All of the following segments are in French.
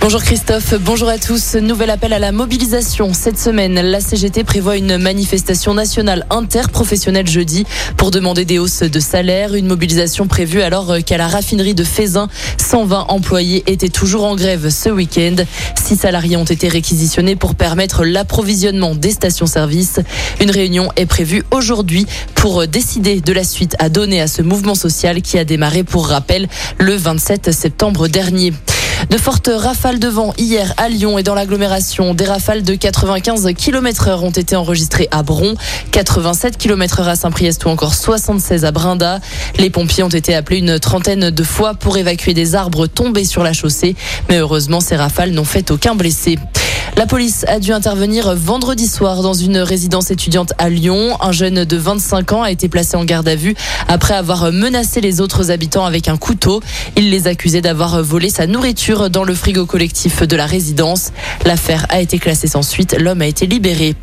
Bonjour Christophe, bonjour à tous. Nouvel appel à la mobilisation. Cette semaine, la CGT prévoit une manifestation nationale interprofessionnelle jeudi pour demander des hausses de salaire. Une mobilisation prévue alors qu'à la raffinerie de Fézin, 120 employés étaient toujours en grève ce week-end. Six salariés ont été réquisitionnés pour permettre l'approvisionnement des stations-service. Une réunion est prévue aujourd'hui pour décider de la suite à donner à ce mouvement social qui a démarré, pour rappel, le 27 septembre dernier. De fortes rafales de vent hier à Lyon et dans l'agglomération. Des rafales de 95 km heure ont été enregistrées à Bron, 87 km heure à Saint-Priest ou encore 76 à Brinda. Les pompiers ont été appelés une trentaine de fois pour évacuer des arbres tombés sur la chaussée. Mais heureusement, ces rafales n'ont fait aucun blessé. La police a dû intervenir vendredi soir dans une résidence étudiante à Lyon. Un jeune de 25 ans a été placé en garde à vue après avoir menacé les autres habitants avec un couteau. Il les accusait d'avoir volé sa nourriture dans le frigo collectif de la résidence. L'affaire a été classée sans suite. L'homme a été libéré.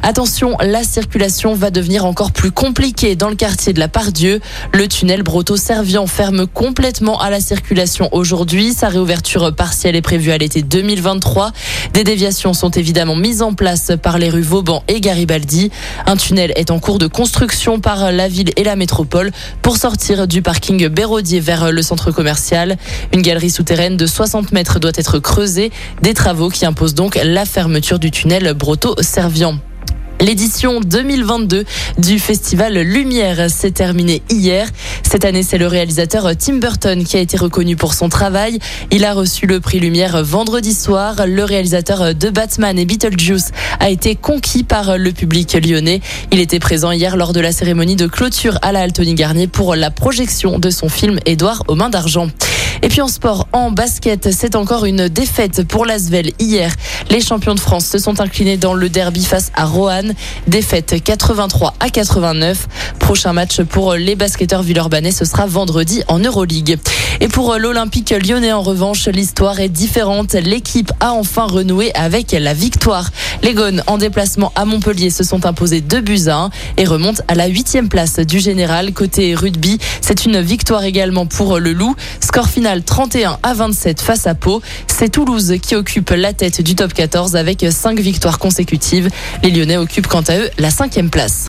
Attention, la circulation va devenir encore plus compliquée dans le quartier de la Pardieu. Le tunnel Broto-Servian ferme complètement à la circulation aujourd'hui. Sa réouverture partielle est prévue à l'été 2023. Des déviations sont évidemment mises en place par les rues Vauban et Garibaldi. Un tunnel est en cours de construction par la ville et la métropole pour sortir du parking Béraudier vers le centre commercial. Une galerie souterraine de 60 mètres doit être creusée. Des travaux qui imposent donc la fermeture du tunnel Broto-Servian. L'édition 2022 du festival Lumière s'est terminée hier. Cette année, c'est le réalisateur Tim Burton qui a été reconnu pour son travail. Il a reçu le prix Lumière vendredi soir. Le réalisateur de Batman et Beetlejuice a été conquis par le public lyonnais. Il était présent hier lors de la cérémonie de clôture à la Altony Garnier pour la projection de son film Édouard aux mains d'argent. Et puis en sport, en basket, c'est encore une défaite pour l'Asvel hier. Les champions de France se sont inclinés dans le derby face à Roanne. Défaite 83 à 89. Prochain match pour les basketteurs villeurbanais, ce sera vendredi en Euroleague. Et pour l'Olympique lyonnais, en revanche, l'histoire est différente. L'équipe a enfin renoué avec la victoire. Les Gones, en déplacement à Montpellier, se sont imposés 2 buts à 1 et remontent à la huitième place du général. Côté rugby, c'est une victoire également pour le Loup. Score final 31 à 27 face à Pau. C'est Toulouse qui occupe la tête du top 14 avec 5 victoires consécutives. Les Lyonnais occupent quant à eux la cinquième place.